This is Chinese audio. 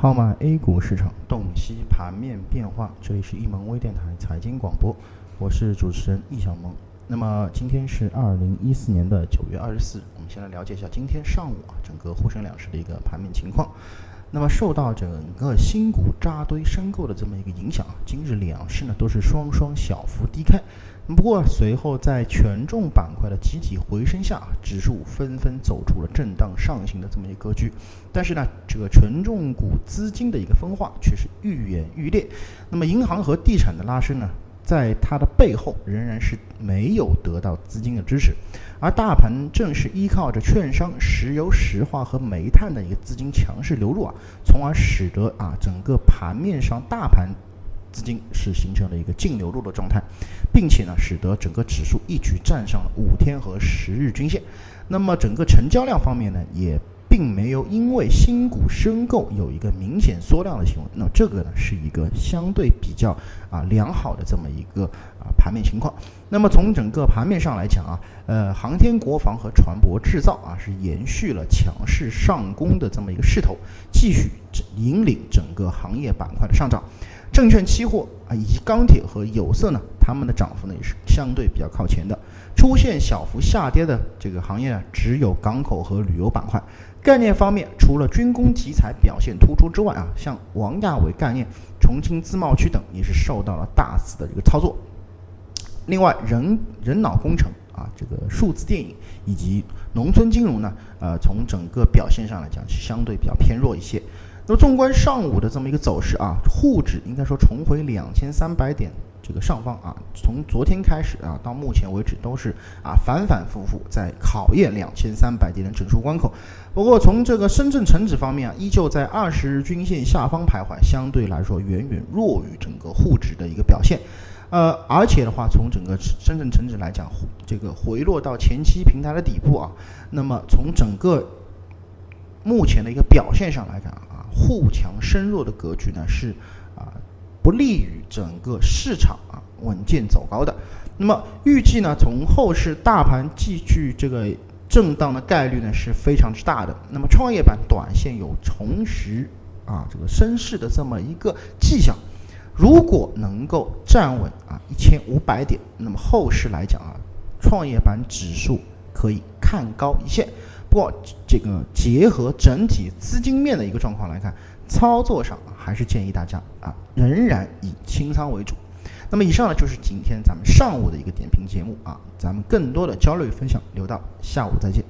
号码 A 股市场洞悉盘面变化，这里是一门微电台财经广播，我是主持人易小萌。那么今天是二零一四年的九月二十四，我们先来了解一下今天上午啊整个沪深两市的一个盘面情况。那么受到整个新股扎堆申购的这么一个影响啊，今日两市呢都是双双小幅低开。不过随后在权重板块的集体回升下，指数纷纷走出了震荡上行的这么一个格局。但是呢，这个权重股资金的一个分化却是愈演愈烈。那么银行和地产的拉升呢？在它的背后仍然是没有得到资金的支持，而大盘正是依靠着券商、石油石化和煤炭的一个资金强势流入啊，从而使得啊整个盘面上大盘资金是形成了一个净流入的状态，并且呢，使得整个指数一举站上了五天和十日均线。那么整个成交量方面呢，也。并没有因为新股申购有一个明显缩量的行为，那这个呢是一个相对比较啊良好的这么一个啊盘面情况。那么从整个盘面上来讲啊，呃，航天国防和船舶制造啊是延续了强势上攻的这么一个势头，继续引领整个行业板块的上涨。证券期货啊以及钢铁和有色呢，它们的涨幅呢也是相对比较靠前的。出现小幅下跌的这个行业呢，只有港口和旅游板块。概念方面，除了军工题材表现突出之外啊，像王亚伟概念、重庆自贸区等也是受到了大肆的这个操作。另外，人人脑工程啊，这个数字电影以及农村金融呢，呃，从整个表现上来讲是相对比较偏弱一些。那么，纵观上午的这么一个走势啊，沪指应该说重回两千三百点。这个上方啊，从昨天开始啊，到目前为止都是啊反反复复在考验两千三百点的整数关口。不过从这个深圳成指方面啊，依旧在二十日均线下方徘徊，相对来说远远弱于整个沪指的一个表现。呃，而且的话，从整个深圳成指来讲，这个回落到前期平台的底部啊，那么从整个目前的一个表现上来看啊，沪强深弱的格局呢是啊。不利于整个市场啊稳健走高的，那么预计呢，从后市大盘继续这个震荡的概率呢是非常之大的。那么创业板短线有重拾啊这个升势的这么一个迹象，如果能够站稳啊一千五百点，那么后市来讲啊，创业板指数可以看高一线。不过这个结合整体资金面的一个状况来看。操作上还是建议大家啊，仍然以清仓为主。那么以上呢就是今天咱们上午的一个点评节目啊，咱们更多的交流与分享留到下午再见。